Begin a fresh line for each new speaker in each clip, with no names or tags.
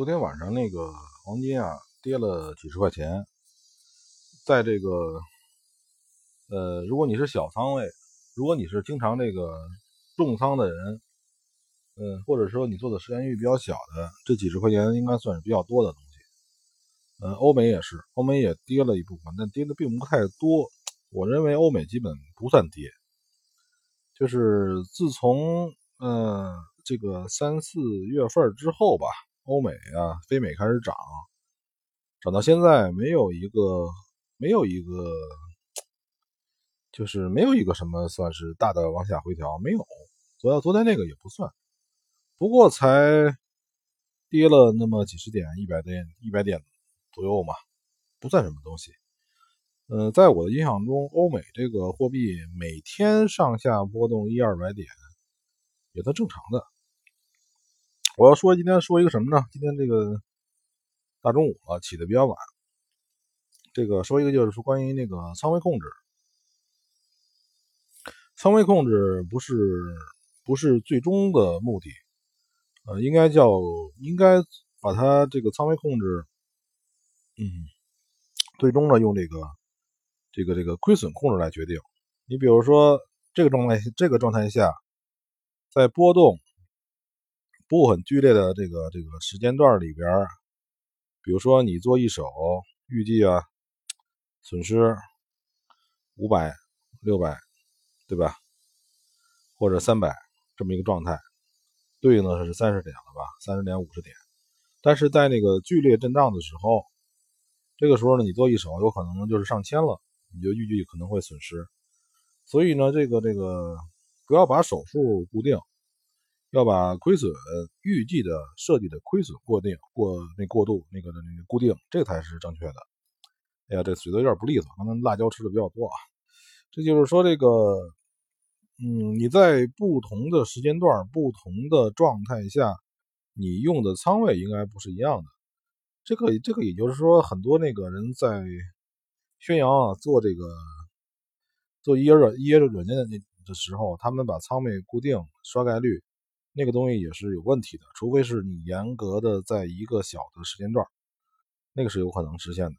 昨天晚上那个黄金啊跌了几十块钱，在这个呃，如果你是小仓位，如果你是经常这个重仓的人，嗯，或者说你做的时间域比较小的，这几十块钱应该算是比较多的东西。呃，欧美也是，欧美也跌了一部分，但跌的并不太多。我认为欧美基本不算跌，就是自从嗯这个三四月份之后吧。欧美啊，非美开始涨，涨到现在没有一个，没有一个，就是没有一个什么算是大的往下回调，没有。昨昨天那个也不算，不过才跌了那么几十点，一百点一百点左右嘛，不算什么东西。嗯，在我的印象中，欧美这个货币每天上下波动一二百点，也算正常的。我要说今天说一个什么呢？今天这个大中午了，起的比较晚。这个说一个就是说关于那个仓位控制，仓位控制不是不是最终的目的，呃，应该叫应该把它这个仓位控制，嗯，最终呢用这个这个这个亏损控制来决定。你比如说这个状态这个状态下，在波动。不很剧烈的这个这个时间段里边，比如说你做一手，预计啊损失五百、六百，对吧？或者三百这么一个状态，对应的是三十点了吧？三十点、五十点。但是在那个剧烈震荡的时候，这个时候呢，你做一手有可能就是上千了，你就预计可能会损失。所以呢，这个这个不要把手数固定。要把亏损预计的设计的亏损过定过那过度那个那个固定，这才是正确的。哎呀，这嘴都有点不利索，可能辣椒吃的比较多啊。这就是说，这个，嗯，你在不同的时间段、不同的状态下，你用的仓位应该不是一样的。这个，这个也就是说，很多那个人在宣扬啊，做这个做 E 软 E 软件的的时候，他们把仓位固定，刷概率。那个东西也是有问题的，除非是你严格的在一个小的时间段，那个是有可能实现的。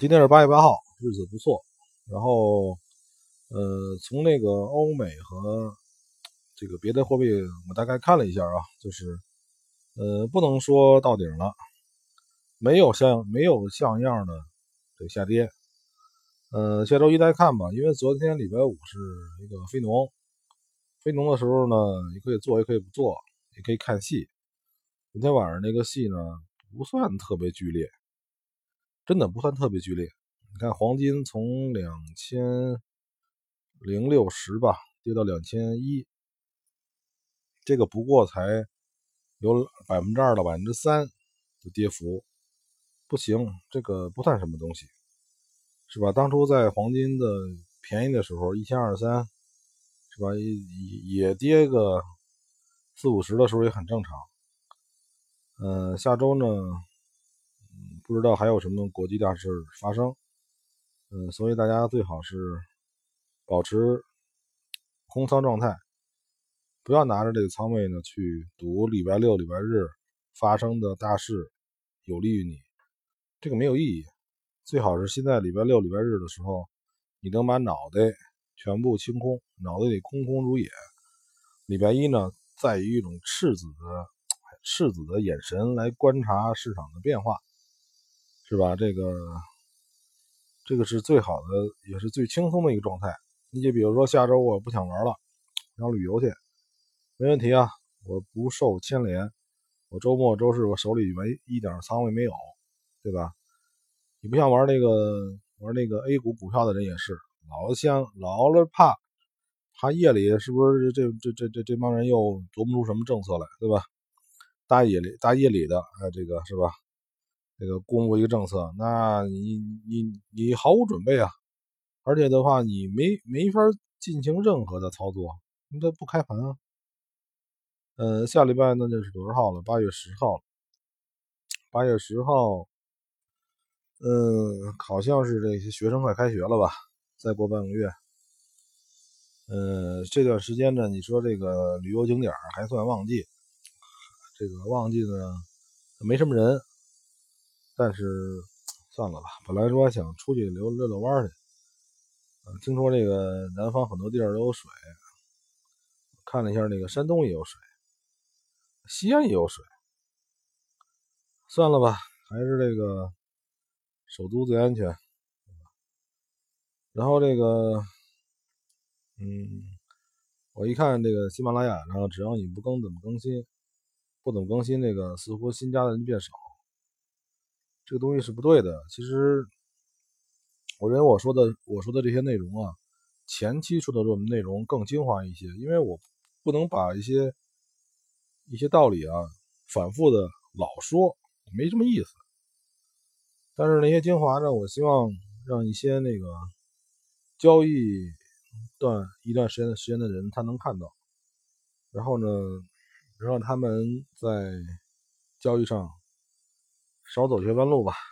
今天是八月八号，日子不错。然后，呃，从那个欧美和这个别的货币，我大概看了一下啊，就是，呃，不能说到顶了，没有像没有像样的这下跌。呃，下周一再看吧，因为昨天礼拜五是一个非农。非农的时候呢，你可以做，也可以不做，也可以看戏。昨天晚上那个戏呢，不算特别剧烈，真的不算特别剧烈。你看黄金从两千零六十吧跌到两千一，这个不过才有百分之二到百分之三的跌幅，不行，这个不算什么东西，是吧？当初在黄金的便宜的时候，一千二三。吧？也也跌个四五十的时候也很正常。嗯，下周呢，不知道还有什么国际大事发生。嗯，所以大家最好是保持空仓状态，不要拿着这个仓位呢去赌礼拜六、礼拜日发生的大事有利于你，这个没有意义。最好是现在礼拜六、礼拜日的时候，你能把脑袋。全部清空，脑子里空空如也。礼拜一呢，在于一种赤子的、赤子的眼神来观察市场的变化，是吧？这个，这个是最好的，也是最轻松的一个状态。你就比如说，下周我不想玩了，想旅游去，没问题啊，我不受牵连。我周末、周日我手里没一点仓位没有，对吧？你不像玩那个玩那个 A 股股票的人也是。老想老了怕，怕夜里是不是这这这这这帮人又琢磨出什么政策来，对吧？大夜里大夜里的，哎，这个是吧？这个公布一个政策，那你你你毫无准备啊，而且的话，你没没法进行任何的操作，你这不开盘啊。嗯，下礼拜那就是多少号了？八月十号了。八月十号，嗯，好像是这些学生快开学了吧？再过半个月，呃，这段时间呢，你说这个旅游景点还算旺季，这个旺季呢没什么人，但是算了吧。本来说想出去溜溜溜弯去，听说这个南方很多地儿都有水，看了一下那个山东也有水，西安也有水，算了吧，还是这个首都最安全。然后这个，嗯，我一看这个喜马拉雅然后，只要你不更怎么更新，不怎么更新，那个似乎新加的人变少，这个东西是不对的。其实，我认为我说的我说的这些内容啊，前期说的这种内容更精华一些，因为我不能把一些一些道理啊反复的老说，没什么意思。但是那些精华呢，我希望让一些那个。交易段一段时间的时间的人，他能看到，然后呢，让他们在交易上少走些弯路吧。